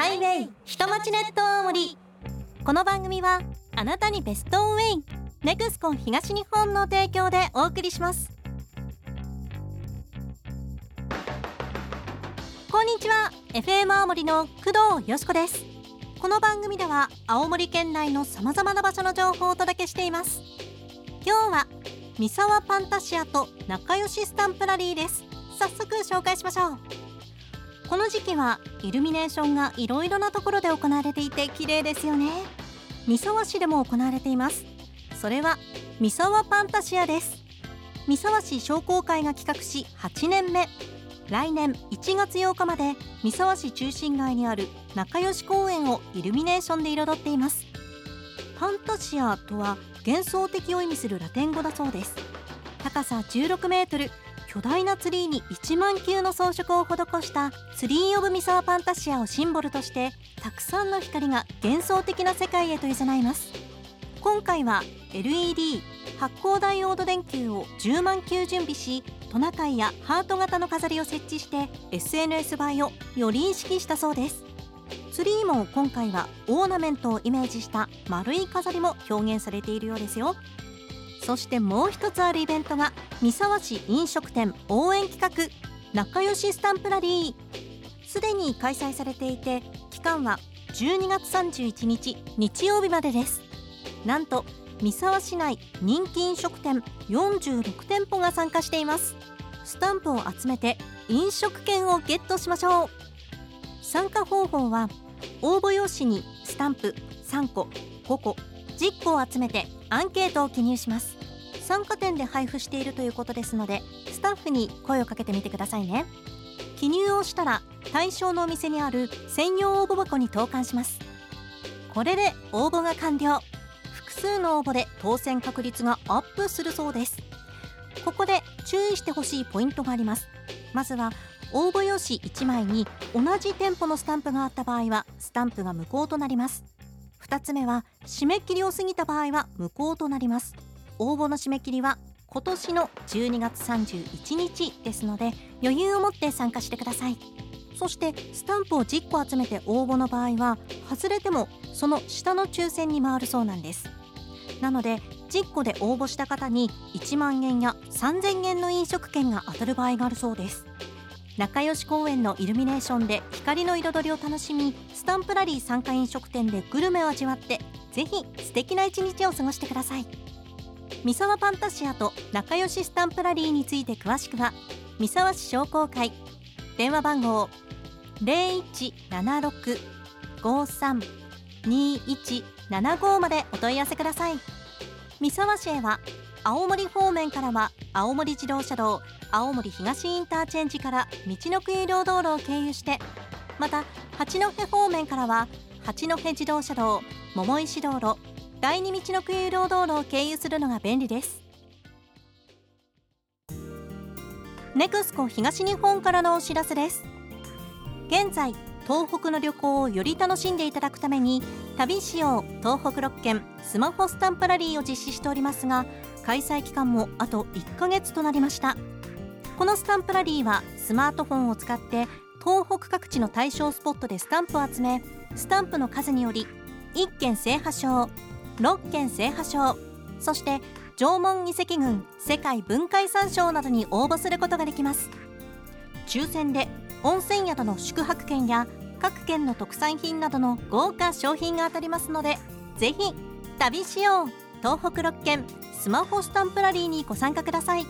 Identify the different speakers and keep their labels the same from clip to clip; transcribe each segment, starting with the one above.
Speaker 1: ハイウェイ下町ネット大森この番組はあなたにベストウェイネクスコン東日本の提供でお送りします。こんにちは FM 青森の工藤よしこです。この番組では青森県内のさまざまな場所の情報をお届けしています。今日は三沢パンタシアと仲良しスタンプラリーです。早速紹介しましょう。この時期はイルミネーションがいろいろなところで行われていて綺麗ですよね。三沢市でも行われています。それは三沢パンタシアです。三沢市商工会が企画し8年目。来年1月8日まで三沢市中心街にある仲良し公園をイルミネーションで彩っています。パンタシアとは幻想的を意味するラテン語だそうです。高さ16メートル巨大なツリーに1万球の装飾を施したツリー・オブ・ミサワ・パンタシアをシンボルとしてたくさんの光が幻想的な世界へと誘います。今回は LED 発光ダイオード電球を10万球準備しトナカイやハート型の飾りを設置して SNS 映えをより意識したそうです。ツリーも今回はオーナメントをイメージした丸い飾りも表現されているようですよ。そしてもう一つあるイベントが三沢市飲食店応援企画仲良しスタンプラリー。すでに開催されていて期間は12月31日日曜日までです。なんと三沢市内人気飲食店46店舗が参加しています。スタンプを集めて飲食券をゲットしましょう。参加方法は応募用紙にスタンプ3個5個10個を集めてアンケートを記入します。参加店で配布しているということですのでスタッフに声をかけてみてくださいね。記入をしたら対象のお店にある専用応募箱に投函します。これで応募が完了。複数の応募で当選確率がアップするそうです。ここで注意してほしいポイントがあります。まずは応募用紙1枚に同じ店舗のスタンプがあった場合はスタンプが無効となります。2つ目は締め切りを過ぎた場合は無効となります。応募の締め切りは今年の12月31日ですので余裕を持って参加してください。そしてスタンプを10個集めて応募の場合は外れてもその下の抽選に回るそうなんです。なので10個で応募した方に1万円や3000円の飲食券が当たる場合があるそうです。仲良し公園のイルミネーションで光の彩りを楽しみスタンプラリー参加飲食店でグルメを味わってぜひ素敵な一日を過ごしてください。三沢パンタシアと仲良しスタンプラリーについて詳しくは三沢市商工会。電話番号0176-53-2175までお問い合わせください。三沢市へは青森方面からは青森自動車道青森東インターチェンジから道のく有料道路を経由してまた八戸方面からは八戸自動車道桃石道路第二道のく有料道路を経由するのが便利です。ネクスコ東日本からのお知らせです。現在東北の旅行をより楽しんでいただくために旅しよう東北6県スマホスタンプラリーを実施しておりますが開催期間もあと1ヶ月となりました。このスタンプラリーはスマートフォンを使って東北各地の対象スポットでスタンプを集めスタンプの数により1件制覇賞6件制覇賞そして縄文遺跡群世界文化遺産賞などに応募することができます。抽選で温泉宿の宿泊券や各県の特産品などの豪華商品が当たりますのでぜひ旅しよう。東北6県。スマホスタンプラリーにご参加ください。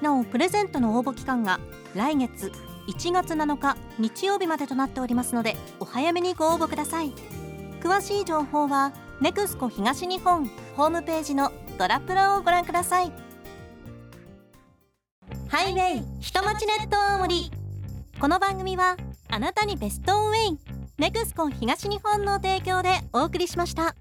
Speaker 1: なおプレゼントの応募期間が来月1月7日日曜日までとなっておりますのでお早めにご応募ください。詳しい情報はネクスコ東日本ホームページのドラプラをご覧ください。ハイウェイ下町ネット大森。この番組はあなたにベストウェイ。ネクスコ東日本の提供でお送りしました。